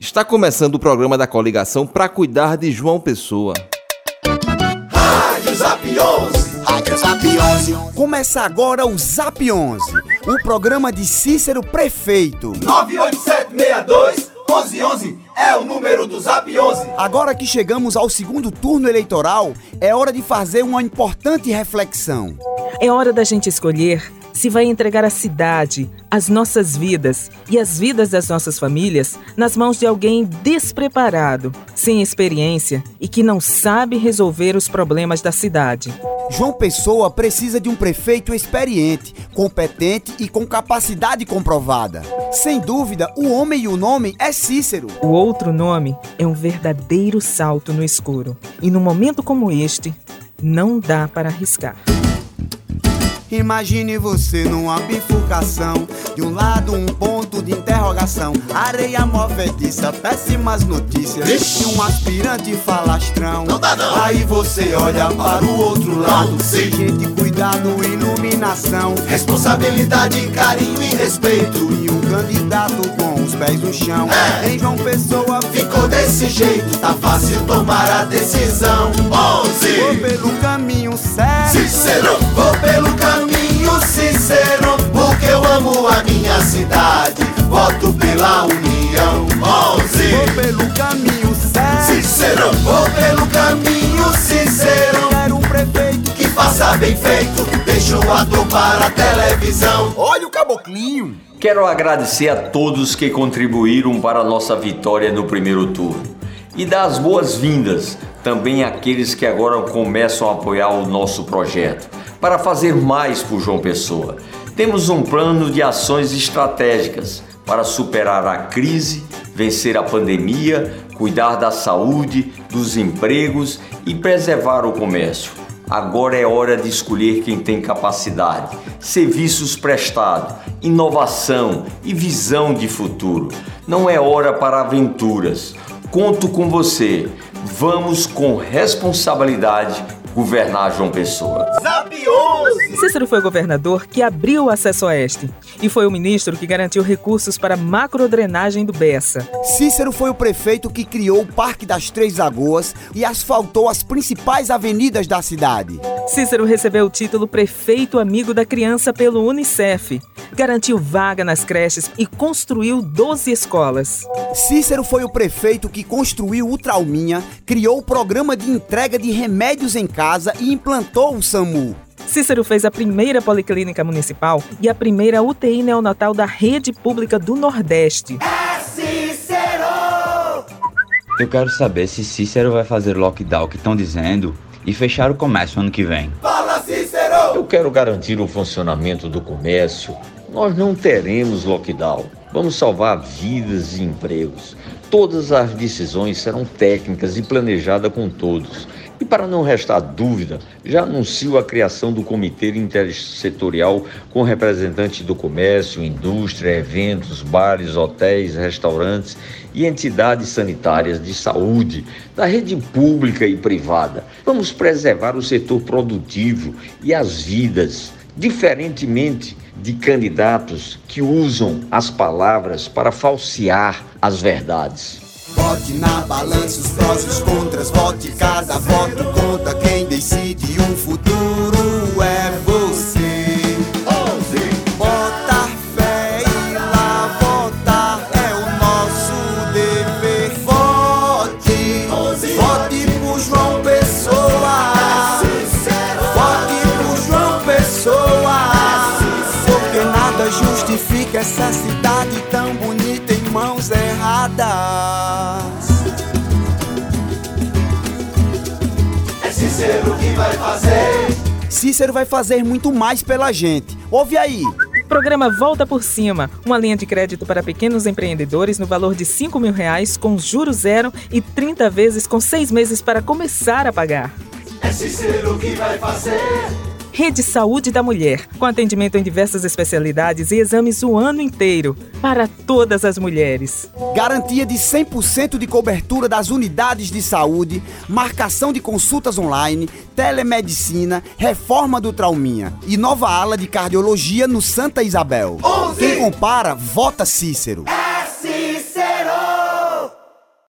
Está começando o programa da coligação para cuidar de João Pessoa. Rádio Zap 11. Rádio Zap 11. Começa agora o Zap 11, o programa de Cícero Prefeito. 98762 1111 é o número do Zap 11. Agora que chegamos ao segundo turno eleitoral, é hora de fazer uma importante reflexão. É hora da gente escolher se vai entregar a cidade, as nossas vidas e as vidas das nossas famílias nas mãos de alguém despreparado, sem experiência e que não sabe resolver os problemas da cidade. João Pessoa precisa de um prefeito experiente, competente e com capacidade comprovada. Sem dúvida, o homem e o nome é Cícero. O outro nome é um verdadeiro salto no escuro. E num momento como este, não dá para arriscar. Imagine você numa bifurcação. De um lado, um ponto de interrogação. Areia movediça, péssimas notícias. E um aspirante falastrão. Não dá não. Aí você olha para o outro lado. sim. Gente, cuidado, iluminação. Responsabilidade, carinho e respeito. E um candidato com os pés no chão. É. Em João Pessoa, Ficou desse jeito, tá fácil tomar a decisão. 11. ficou pelo caminho certo. Cícero, vou pelo caminho sincero, porque eu amo a minha cidade. Voto pela união. 11. Ficou pelo caminho certo. Cícero, vou pelo caminho sincero, Quero um prefeito que faça bem feito, deixa o ator para a televisão. Olha o caboclinho. Quero agradecer a todos que contribuíram para a nossa vitória no primeiro turno e dar as boas-vindas também àqueles que agora começam a apoiar o nosso projeto para fazer mais por João Pessoa. Temos um plano de ações estratégicas para superar a crise, vencer a pandemia, cuidar da saúde, dos empregos e preservar o comércio. Agora é hora de escolher quem tem capacidade, serviços prestados, inovação e visão de futuro. Não é hora para aventuras. Conto com você. Vamos com responsabilidade governar João Pessoa. 11. Cícero foi o governador que abriu o acesso oeste e foi o ministro que garantiu recursos para a macrodrenagem do Bessa. Cícero foi o prefeito que criou o Parque das Três Lagoas e asfaltou as principais avenidas da cidade. Cícero recebeu o título Prefeito Amigo da Criança pelo Unicef, garantiu vaga nas creches e construiu 12 escolas. Cícero foi o prefeito que construiu o Trauminha, criou o programa de entrega de remédios em casa e implantou o SAMU. Cícero fez a primeira policlínica municipal e a primeira UTI neonatal da rede pública do Nordeste. Eu quero saber se Cícero vai fazer lockdown que estão dizendo e fechar o comércio ano que vem. Fala Cícero. Eu quero garantir o funcionamento do comércio. Nós não teremos lockdown. Vamos salvar vidas e empregos. Todas as decisões serão técnicas e planejadas com todos. E para não restar dúvida, já anuncio a criação do Comitê Intersetorial com representantes do comércio, indústria, eventos, bares, hotéis, restaurantes e entidades sanitárias de saúde, da rede pública e privada. Vamos preservar o setor produtivo e as vidas, diferentemente de candidatos que usam as palavras para falsear as verdades. Vote na balança os prós e os contras, vote cada voto conta. Quem decide o futuro é você. 11. Botar fé e lá votar é o nosso dever. Vote, vote por João Pessoa. Cícero. Vote por João Pessoa. Porque nada justifica essa cidade tão bonita mãos erradas. É Cícero que vai fazer. Cícero vai fazer muito mais pela gente. Ouve aí. Programa Volta por Cima, uma linha de crédito para pequenos empreendedores no valor de 5 mil reais com juros zero e 30 vezes com seis meses para começar a pagar. É Cícero que vai fazer. Rede Saúde da Mulher, com atendimento em diversas especialidades e exames o ano inteiro, para todas as mulheres. Garantia de 100% de cobertura das unidades de saúde, marcação de consultas online, telemedicina, reforma do Trauminha e nova ala de cardiologia no Santa Isabel. Quem compara, vota Cícero.